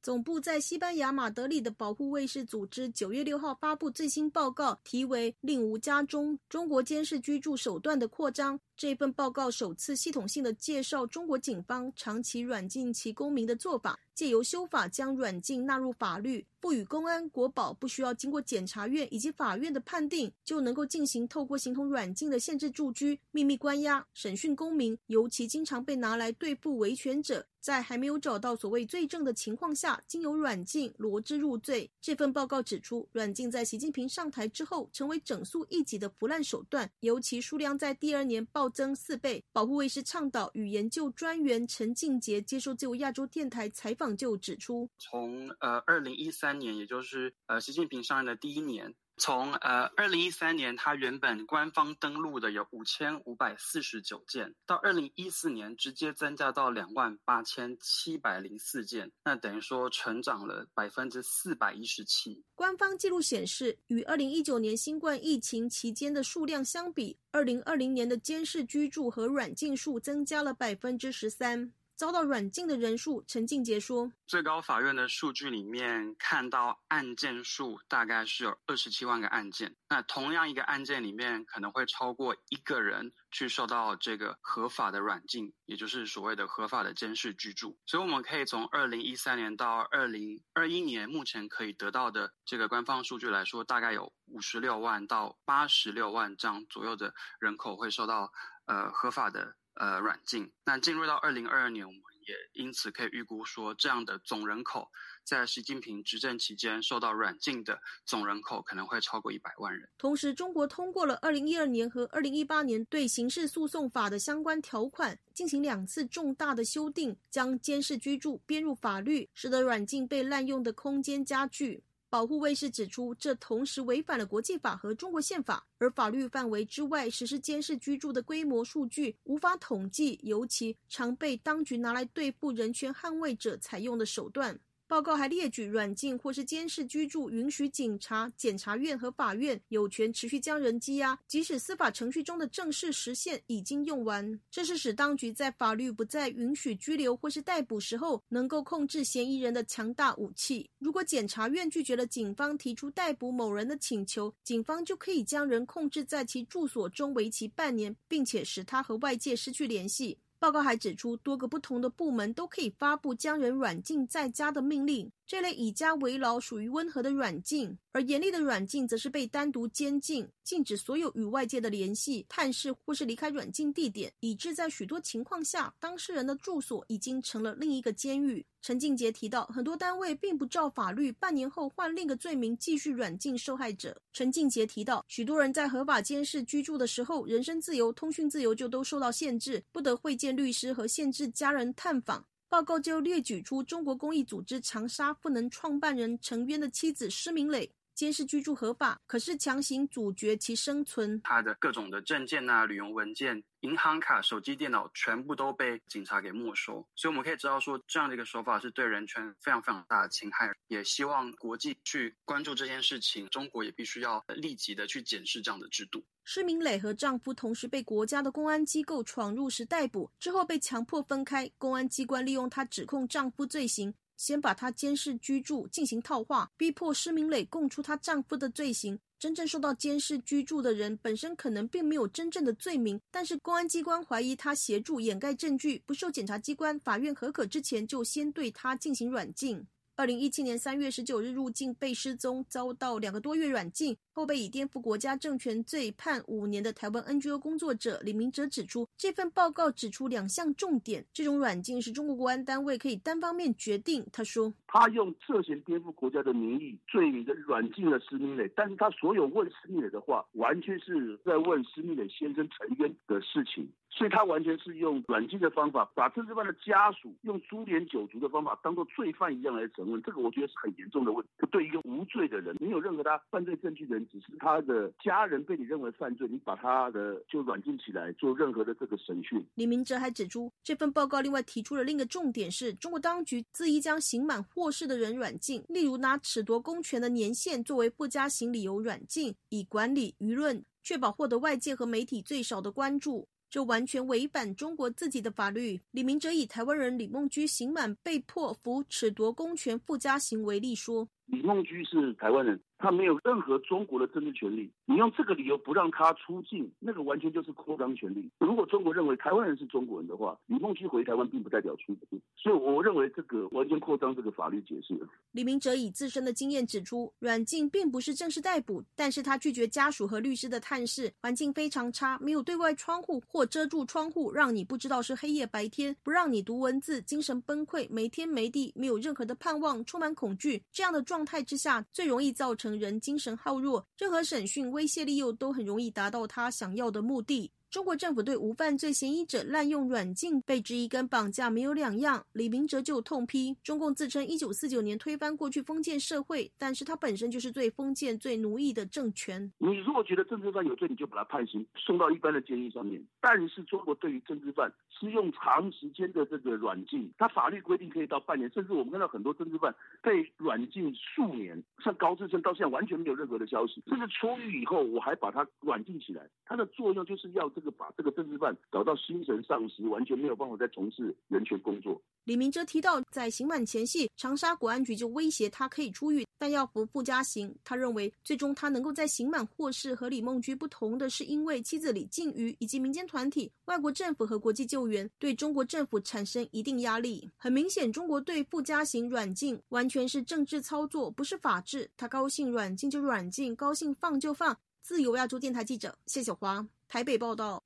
Speaker 5: 总部在西班牙马德里的保护卫士组织九月六号发布最新报告，题为“令无家中中国监视居住手段的扩张”。这份报告首次系统性的介绍中国警方长期软禁其公民的做法，借由修法将软禁纳入法律，赋予公安、国保不需要经过检察院以及法院的判定，就能够进行透过形同软禁的限制住居、秘密关押、审讯公民，尤其经常被拿来对付维权者。在还没有找到所谓罪证的情况下，经由软禁罗织入罪。这份报告指出，软禁在习近平上台之后，成为整肃异己的腐烂手段，尤其数量在第二年暴增四倍。保护卫士倡导与研究专员陈静杰接受自由亚洲电台采访就指出，
Speaker 24: 从呃二零一三年，也就是呃习近平上任的第一年。从呃，二零一三年，它原本官方登录的有五千五百四十九件，到二零一四年直接增加到两万八千七百零四件，那等于说成长了百分之四百一十七。
Speaker 5: 官方记录显示，与二零一九年新冠疫情期间的数量相比，二零二零年的监视居住和软禁数增加了百分之十三。遭到软禁的人数，陈静杰说：“
Speaker 24: 最高法院的数据里面看到案件数大概是有二十七万个案件。那同样一个案件里面，可能会超过一个人去受到这个合法的软禁，也就是所谓的合法的监视居住。所以我们可以从二零一三年到二零二一年目前可以得到的这个官方数据来说，大概有五十六万到八十六万这样左右的人口会受到呃合法的。”呃，软禁。那进入到二零二二年，我们也因此可以预估说，这样的总人口在习近平执政期间受到软禁的总人口可能会超过一百万人。
Speaker 5: 同时，中国通过了二零一二年和二零一八年对刑事诉讼法的相关条款，进行两次重大的修订，将监视居住编入法律，使得软禁被滥用的空间加剧。保护卫士指出，这同时违反了国际法和中国宪法，而法律范围之外实施监视居住的规模数据无法统计，尤其常被当局拿来对付人权捍卫者采用的手段。报告还列举，软禁或是监视居住，允许警察、检察院和法院有权持续将人羁押，即使司法程序中的正式时限已经用完。这是使当局在法律不再允许拘留或是逮捕时候，能够控制嫌疑人的强大武器。如果检察院拒绝了警方提出逮捕某人的请求，警方就可以将人控制在其住所中为期半年，并且使他和外界失去联系。报告还指出，多个不同的部门都可以发布将人软禁在家的命令。这类以家为牢属于温和的软禁，而严厉的软禁则是被单独监禁，禁止所有与外界的联系、探视或是离开软禁地点，以致在许多情况下，当事人的住所已经成了另一个监狱。陈静杰提到，很多单位并不照法律，半年后换另一个罪名继续软禁受害者。陈静杰提到，许多人在合法监视居住的时候，人身自由、通讯自由就都受到限制，不得会见律师和限制家人探访。报告就列举出中国公益组织长沙赋能创办人陈渊的妻子施明磊，监视居住合法，可是强行阻绝其生存。
Speaker 24: 他的各种的证件啊、旅游文件。银行卡、手机、电脑全部都被警察给没收，所以我们可以知道说，这样的一个手法是对人权非常非常大的侵害。也希望国际去关注这件事情，中国也必须要立即的去检视这样的制度。
Speaker 5: 施明磊和丈夫同时被国家的公安机构闯入时逮捕，之后被强迫分开。公安机关利用她指控丈夫罪行，先把她监视居住进行套话，逼迫施明磊供出她丈夫的罪行。真正受到监视居住的人本身可能并没有真正的罪名，但是公安机关怀疑他协助掩盖证据，不受检察机关、法院合可之前就先对他进行软禁。二零一七年三月十九日入境被失踪，遭到两个多月软禁，后被以颠覆国家政权罪判五年的台湾 NGO 工作者李明哲指出，这份报告指出两项重点：这种软禁是中国国安单位可以单方面决定。他说，
Speaker 25: 他用涉嫌颠覆国家的名义罪名的软禁了施明磊，但是他所有问施明磊的话，完全是在问施明磊先生沉冤的事情。所以他完全是用软禁的方法，把政治犯的家属用株连九族的方法当做罪犯一样来审问，这个我觉得是很严重的问题。对一个无罪的人，没有任何他犯罪证据的人，只是他的家人被你认为犯罪，你把他的就软禁起来做任何的这个审讯。
Speaker 5: 李明哲还指出，这份报告另外提出了另一个重点是，中国当局恣意将刑满获释的人软禁，例如拿褫夺公权的年限作为不加刑理由软禁，以管理舆论，确保获得外界和媒体最少的关注。这完全违反中国自己的法律。李明哲以台湾人李梦居刑满被迫服褫夺公权附加刑为例说：“
Speaker 25: 李梦居是台湾人。”他没有任何中国的政治权利，你用这个理由不让他出境，那个完全就是扩张权利。如果中国认为台湾人是中国人的话，李梦居回台湾并不代表出境，所以我认为这个完全扩张这个法律解释。
Speaker 5: 李明哲以自身的经验指出，软禁并不是正式逮捕，但是他拒绝家属和律师的探视，环境非常差，没有对外窗户或遮住窗户，让你不知道是黑夜白天，不让你读文字，精神崩溃，没天没地，没有任何的盼望，充满恐惧，这样的状态之下，最容易造成。成人精神好弱，任何审讯、威胁利诱都很容易达到他想要的目的。中国政府对无犯罪嫌疑者滥用软禁，被质疑跟绑架没有两样。李明哲就痛批，中共自称一九四九年推翻过去封建社会，但是他本身就是最封建、最奴役的政权。
Speaker 25: 你如果觉得政治犯有罪，你就把他判刑，送到一般的监狱上面。但是中国对于政治犯是用长时间的这个软禁，他法律规定可以到半年，甚至我们看到很多政治犯被软禁数年，像高志胜到现在完全没有任何的消息，甚至出狱以后我还把他软禁起来，它的作用就是要这个。把这个政治犯搞到心神丧失，完全没有办法再从事人权工作。
Speaker 5: 李明哲提到，在刑满前夕，长沙国安局就威胁他可以出狱，但要服附加刑。他认为，最终他能够在刑满获释和李梦居不同的是，因为妻子李静瑜以及民间团体、外国政府和国际救援对中国政府产生一定压力。很明显，中国对附加刑软禁完全是政治操作，不是法治。他高兴软禁就软禁，高兴放就放。自由亚洲电台记者谢小华台北报道。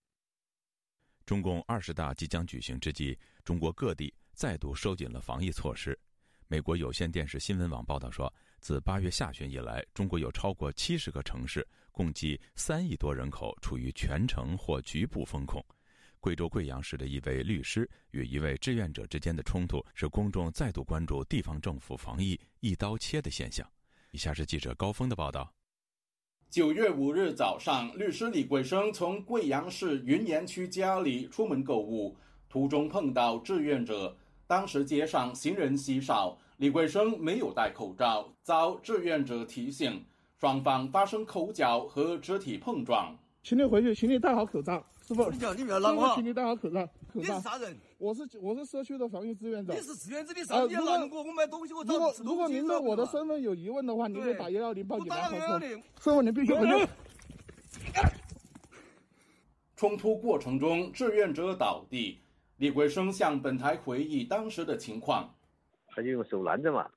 Speaker 1: 中共二十大即将举行之际，中国各地再度收紧了防疫措施。美国有线电视新闻网报道说，自八月下旬以来，中国有超过七十个城市，共计三亿多人口处于全城或局部封控。贵州贵阳市的一位律师与一位志愿者之间的冲突，使公众再度关注地方政府防疫一刀切的现象。以下是记者高峰的报道。
Speaker 26: 九月五日早上，律师李桂生从贵阳市云岩区家里出门购物，途中碰到志愿者。当时街上行人稀少，李桂生没有戴口罩，遭志愿者提醒，双方发生口角和肢体碰撞。
Speaker 27: 请你回去，请你戴好口罩，师傅。
Speaker 28: 你讲，你不要拉我。
Speaker 27: 请你戴好口罩。
Speaker 28: 你是啥人？
Speaker 27: 我是我是社区的防疫志愿者。
Speaker 28: 你是志愿者，你上边拦我，我买东西，我
Speaker 27: 如果如果您对我的身份有疑问的话，您可以打幺幺零报警。
Speaker 28: 打幺幺零。
Speaker 27: 师傅，您必须回去。<laughs>
Speaker 26: 冲突过程中，志愿者倒地。李桂生向本台回忆当时的情况：
Speaker 29: 他就用手拦着嘛，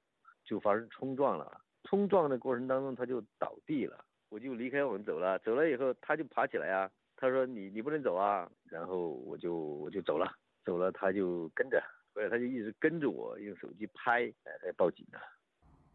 Speaker 29: 就发生冲撞了。冲撞的过程当中，他就倒地了。我就离开我们走了，走了以后他就爬起来啊。他说：“你你不能走啊。”然后我就我就走了，走了他就跟着，后来他就一直跟着我，用手机拍，哎，他报警了。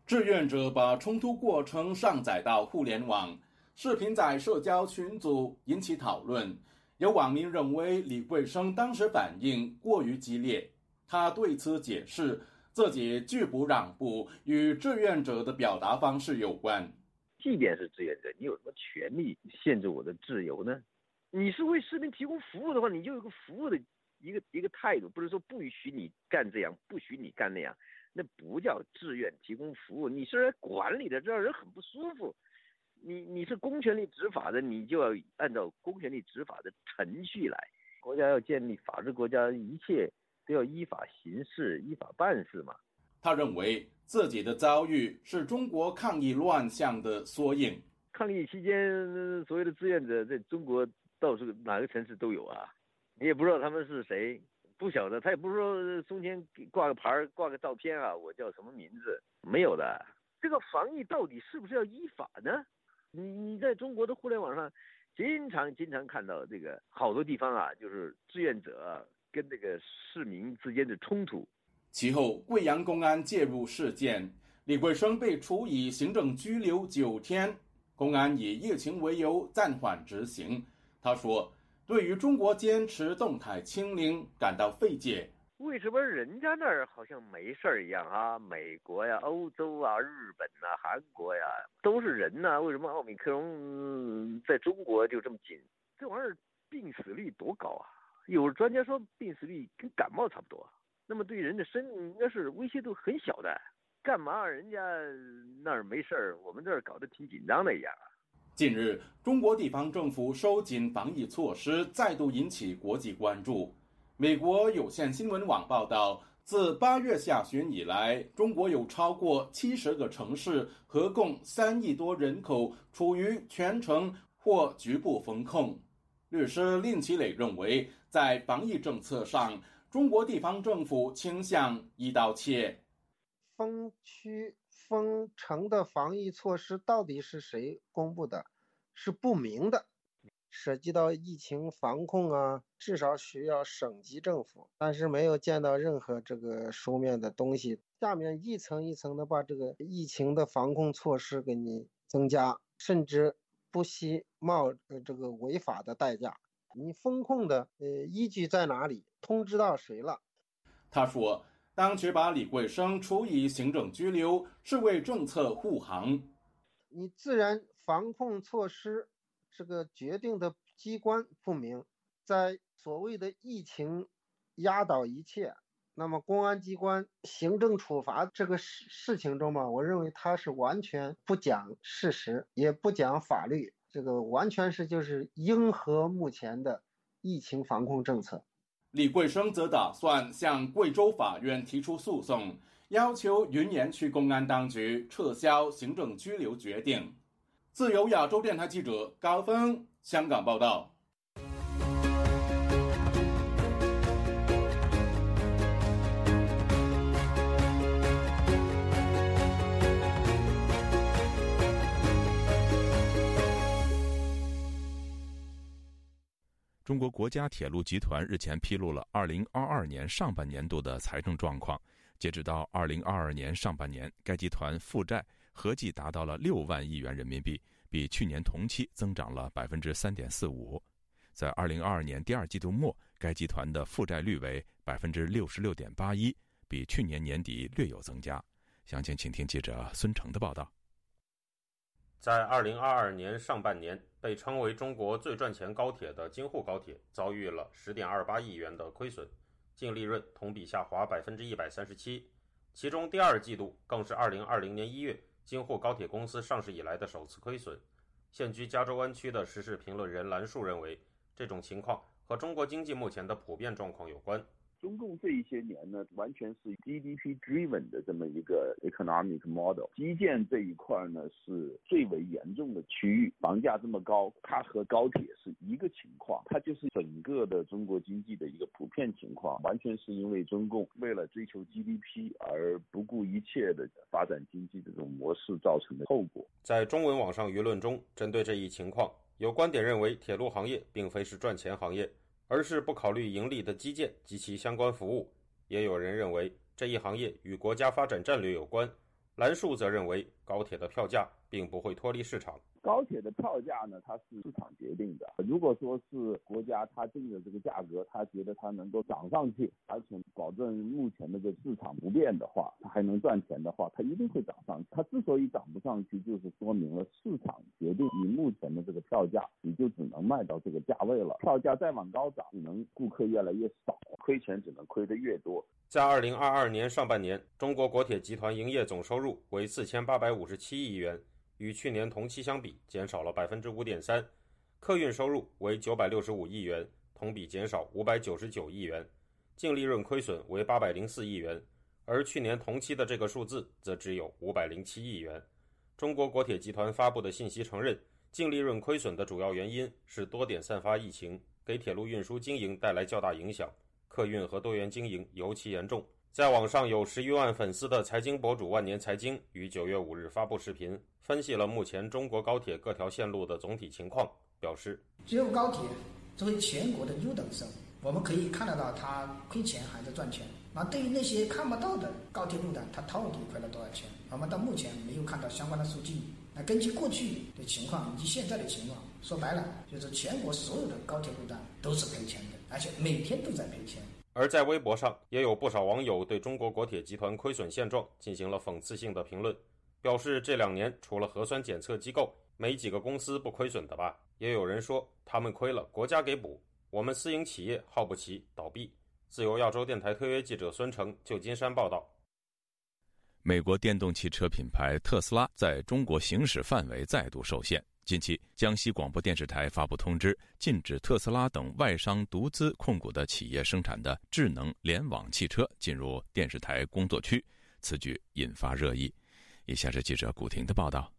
Speaker 26: 志愿者把冲突过程上载到互联网。视频在社交群组引起讨论，有网民认为李桂生当时反应过于激烈。他对此解释，自己拒不让步与志愿者的表达方式有关。
Speaker 29: 即便是志愿者，你有什么权利限制我的自由呢？你是为市民提供服务的话，你就有个服务的一个一个态度，不是说不许你干这样，不许你干那样，那不叫志愿提供服务，你是来管理的，这让人很不舒服。你你是公权力执法的，你就要按照公权力执法的程序来。国家要建立法治国家，一切都要依法行事、依法办事嘛。
Speaker 26: 他认为自己的遭遇是中国抗议乱象的缩影。
Speaker 29: 抗议期间，所有的志愿者在中国到处哪个城市都有啊，你也不知道他们是谁，不晓得，他也不说中间挂个牌儿、挂个照片啊，我叫什么名字？没有的。这个防疫到底是不是要依法呢？你你在中国的互联网上，经常经常看到这个好多地方啊，就是志愿者跟这个市民之间的冲突。
Speaker 26: 其后，贵阳公安介入事件，李桂生被处以行政拘留九天，公安以疫情为由暂缓执行。他说：“对于中国坚持动态清零感到费解。
Speaker 29: 为什么人家那儿好像没事儿一样啊？美国呀、欧洲啊、日本呐、韩国呀，都是人呐，为什么奥密克戎在中国就这么紧？这玩意儿病死率多高啊？有专家说病死率跟感冒差不多。”那么对人的生命应该是威胁度很小的，干嘛人家那儿没事儿，我们这儿搞得挺紧张的一样啊？
Speaker 26: 近日，中国地方政府收紧防疫措施，再度引起国际关注。美国有线新闻网报道，自八月下旬以来，中国有超过七十个城市，合共三亿多人口处于全城或局部封控。律师令其磊认为，在防疫政策上，中国地方政府倾向一刀切，
Speaker 30: 封区、封城的防疫措施到底是谁公布的？是不明的，涉及到疫情防控啊，至少需要省级政府，但是没有见到任何这个书面的东西。下面一层一层的把这个疫情的防控措施给你增加，甚至不惜冒这个违法的代价。你封控的呃依据在哪里？通知到谁了？
Speaker 26: 他说，当局把李桂生处以行政拘留，是为政策护航。
Speaker 30: 你自然防控措施这个决定的机关不明，在所谓的疫情压倒一切，那么公安机关行政处罚这个事事情中嘛，我认为他是完全不讲事实，也不讲法律。这个完全是就是迎合目前的疫情防控政策。
Speaker 26: 李桂生则打算向贵州法院提出诉讼，要求云岩区公安当局撤销行政拘留决定。自由亚洲电台记者高峰香港报道。
Speaker 1: 中国国家铁路集团日前披露了2022年上半年度的财政状况。截止到2022年上半年，该集团负债合计达到了6万亿元人民币，比去年同期增长了3.45%。在2022年第二季度末，该集团的负债率为66.81%，比去年年底略有增加。详情，请听记者孙成的报道。
Speaker 31: 在2022年上半年，被称为中国最赚钱高铁的京沪高铁遭遇了10.28亿元的亏损，净利润同比下滑137%。其中第二季度更是2020年1月京沪高铁公司上市以来的首次亏损。现居加州湾区的时事评论人兰树认为，这种情况和中国经济目前的普遍状况有关。
Speaker 32: 中共这一些年呢，完全是 GDP driven 的这么一个 economic model，基建这一块呢是最为严重的区域，房价这么高，它和高铁是一个情况，它就是整个的中国经济的一个普遍情况，完全是因为中共为了追求 GDP 而不顾一切的发展经济的这种模式造成的后果。
Speaker 31: 在中文网上舆论中，针对这一情况，有观点认为，铁路行业并非是赚钱行业。而是不考虑盈利的基建及其相关服务。也有人认为这一行业与国家发展战略有关。兰树则认为高铁的票价并不会脱离市场。
Speaker 32: 高铁的票价呢，它是市场决定的。如果说是国家它定的这个价格，它觉得它能够涨上去，而且保证目前的这市场不变的话，它还能赚钱的话，它一定会涨上去。它之所以涨不上去，就是说明了市场决定你目前的这个票价，你就只能卖到这个价位了。票价再往高涨，只能顾客越来越少，亏钱只能亏得越多。
Speaker 31: 在二零二二年上半年，中国国铁集团营业总收入为四千八百五十七亿元。与去年同期相比，减少了百分之五点三，客运收入为九百六十五亿元，同比减少五百九十九亿元，净利润亏损为八百零四亿元，而去年同期的这个数字则只有五百零七亿元。中国国铁集团发布的信息承认，净利润亏损的主要原因是多点散发疫情，给铁路运输经营带来较大影响。客运和多元经营尤其严重。在网上有十余万粉丝的财经博主万年财经于九月五日发布视频，分析了目前中国高铁各条线路的总体情况，表示：
Speaker 33: 只有高铁作为全国的优等生，我们可以看得到它亏钱还是赚钱。那对于那些看不到的高铁路段，它到底亏了多少钱？我们到目前没有看到相关的数据。那根据过去的情况以及现在的情况，说白了就是全国所有的高铁路段都是赔钱的，而且每天都在赔钱。
Speaker 31: 而在微博上，也有不少网友对中国国铁集团亏损现状进行了讽刺性的评论，表示这两年除了核酸检测机构，没几个公司不亏损的吧？也有人说他们亏了，国家给补，我们私营企业耗不起，倒闭。自由亚洲电台特约记者孙成，旧金山报道。
Speaker 1: 美国电动汽车品牌特斯拉在中国行驶范围再度受限。近期，江西广播电视台发布通知，禁止特斯拉等外商独资控股的企业生产的智能联网汽车进入电视台工作区。此举引发热议。以下是记者古婷的报道。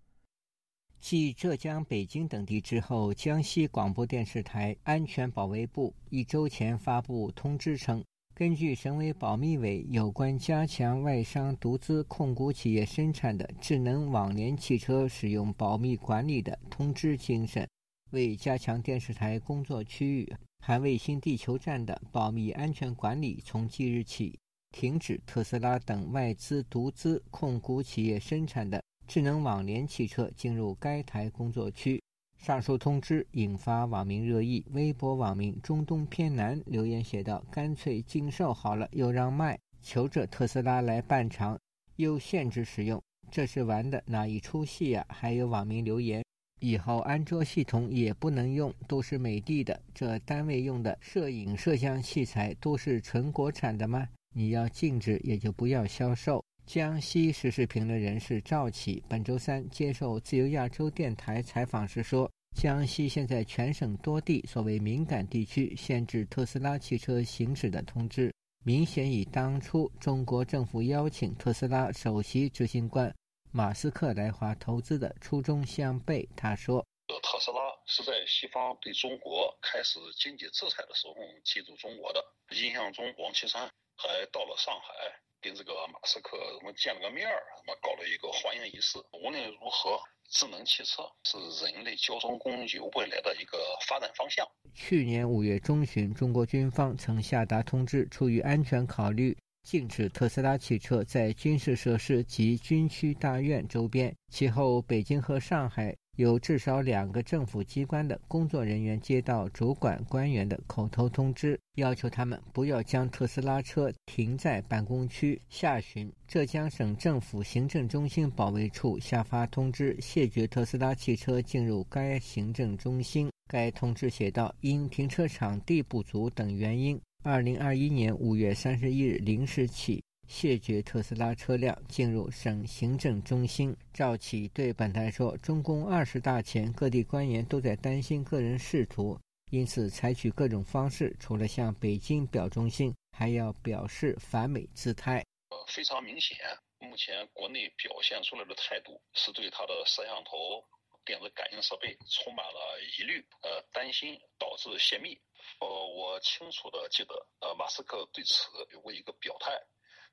Speaker 8: 继浙江、北京等地之后，江西广播电视台安全保卫部一周前发布通知称。根据省委保密委有关加强外商独资控股企业生产的智能网联汽车使用保密管理的通知精神，为加强电视台工作区域含卫星地球站的保密安全管理，从即日起停止特斯拉等外资独资控股企业生产的智能网联汽车进入该台工作区。上述通知引发网民热议，微博网民中东偏南留言写道：“干脆禁售好了，又让卖，求着特斯拉来办厂，又限制使用，这是玩的哪一出戏呀？”还有网民留言：“以后安卓系统也不能用，都是美的的，这单位用的摄影摄像器材都是纯国产的吗？你要禁止也就不要销售。”江西时事评论人士赵启本周三接受自由亚洲电台采访时说：“江西现在全省多地所谓敏感地区限制特斯拉汽车行驶的通知，明显以当初中国政府邀请特斯拉首席执行官马斯克来华投资的初衷相悖。”他说：“
Speaker 34: 特斯拉是在西方对中国开始经济制裁的时候进入中国的。印象中，王岐山还到了上海。”跟这个马斯克我们见了个面儿，他妈搞了一个欢迎仪式。无论如何，智能汽车是人类交通工具未来的一个发展方向。
Speaker 8: 去年五月中旬，中国军方曾下达通知，出于安全考虑，禁止特斯拉汽车在军事设施及军区大院周边。其后，北京和上海。有至少两个政府机关的工作人员接到主管官员的口头通知，要求他们不要将特斯拉车停在办公区。下旬，浙江省政府行政中心保卫处下发通知，谢绝特斯拉汽车进入该行政中心。该通知写道：因停车场地不足等原因，二零二一年五月三十一日零时起。谢绝特斯拉车辆进入省行政中心。赵启对本台说：“中共二十大前，各地官员都在担心个人仕途，因此采取各种方式，除了向北京表忠心，还要表示反美姿态。
Speaker 34: 呃非常明显，目前国内表现出来的态度是对他的摄像头、电子感应设备充满了疑虑，呃，担心导致泄密。呃，我清楚的记得，呃，马斯克对此有过一个表态。”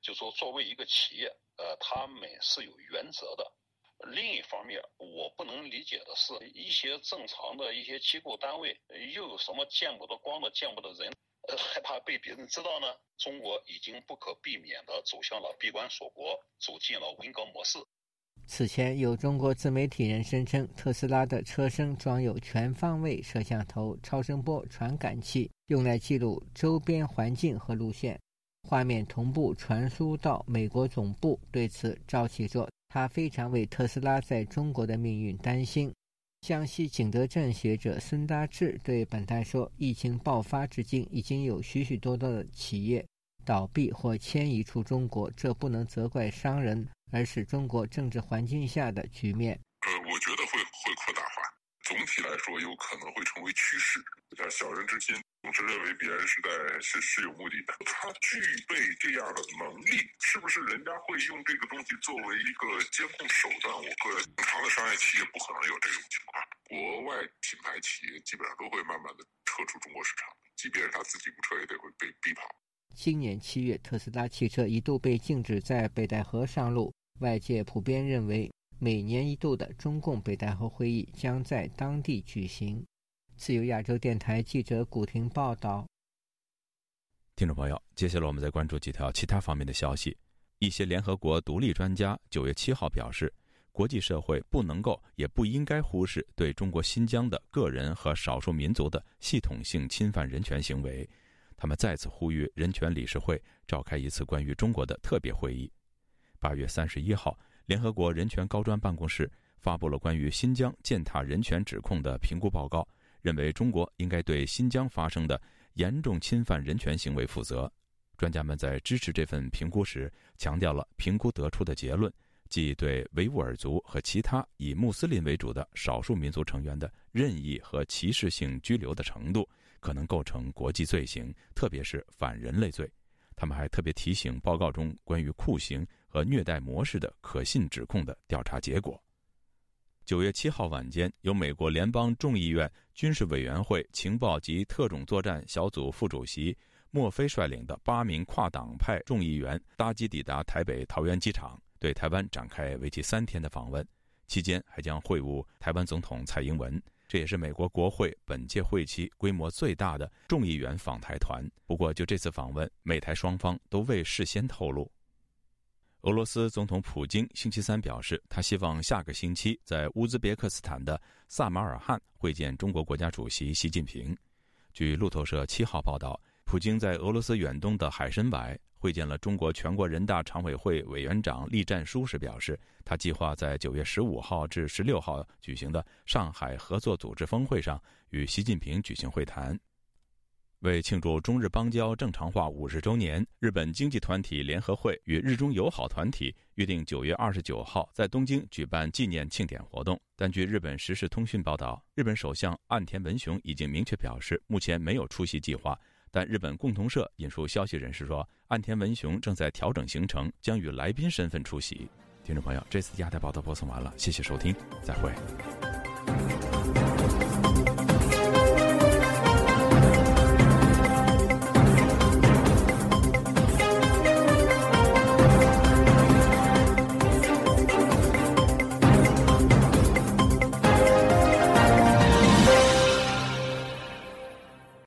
Speaker 34: 就说作为一个企业，呃，他们是有原则的。另一方面，我不能理解的是，一些正常的一些机构单位，又有什么见不得光的、见不得人，呃，害怕被别人知道呢？中国已经不可避免地走向了闭关锁国，走进了文革模式。
Speaker 8: 此前，有中国自媒体人声称，特斯拉的车身装有全方位摄像头、超声波传感器，用来记录周边环境和路线。画面同步传输到美国总部。对此，赵启说：“他非常为特斯拉在中国的命运担心。”江西景德镇学者孙大志对本台说：“疫情爆发至今，已经有许许多多的企业倒闭或迁移出中国，这不能责怪商人，而是中国政治环境下的局面。”
Speaker 35: 呃，我觉得总体来说有可能会成为趋势。像小人之心。总是认为别人是在是是有目的的，他具备这样的能力，是不是人家会用这个东西作为一个监控手段？我个人，正常的商业企业不可能有这种情况。国外品牌企业基本上都会慢慢的撤出中国市场，即便是他自己不撤，也得会被逼跑。
Speaker 8: 今年七月，特斯拉汽车一度被禁止在北戴河上路，外界普遍认为每年一度的中共北戴河会议将在当地举行。自由亚洲电台记者古婷报道。
Speaker 1: 听众朋友，接下来我们再关注几条其他方面的消息。一些联合国独立专家九月七号表示，国际社会不能够也不应该忽视对中国新疆的个人和少数民族的系统性侵犯人权行为。他们再次呼吁人权理事会召开一次关于中国的特别会议。八月三十一号，联合国人权高专办公室发布了关于新疆践踏人权指控的评估报告，认为中国应该对新疆发生的。严重侵犯人权行为负责。专家们在支持这份评估时，强调了评估得出的结论，即对维吾尔族和其他以穆斯林为主的少数民族成员的任意和歧视性拘留的程度，可能构成国际罪行，特别是反人类罪。他们还特别提醒报告中关于酷刑和虐待模式的可信指控的调查结果。九月七号晚间，由美国联邦众议院军事委员会情报及特种作战小组副主席莫菲率领的八名跨党派众议员搭机抵达台北桃园机场，对台湾展开为期三天的访问。期间还将会晤台湾总统蔡英文。这也是美国国会本届会期规模最大的众议员访台团。不过，就这次访问，美台双方都未事先透露。俄罗斯总统普京星期三表示，他希望下个星期在乌兹别克斯坦的萨马尔罕会见中国国家主席习近平。据路透社七号报道，普京在俄罗斯远东的海参崴会见了中国全国人大常委会委员长栗战书时表示，他计划在九月十五号至十六号举行的上海合作组织峰会上与习近平举行会谈。为庆祝中日邦交正常化五十周年，日本经济团体联合会与日中友好团体约定九月二十九号在东京举办纪念庆典活动。但据日本时事通讯报道，日本首相岸田文雄已经明确表示，目前没有出席计划。但日本共同社引述消息人士说，岸田文雄正在调整行程，将与来宾身份出席。听众朋友，这次亚太报道播送完了，谢谢收听，再会。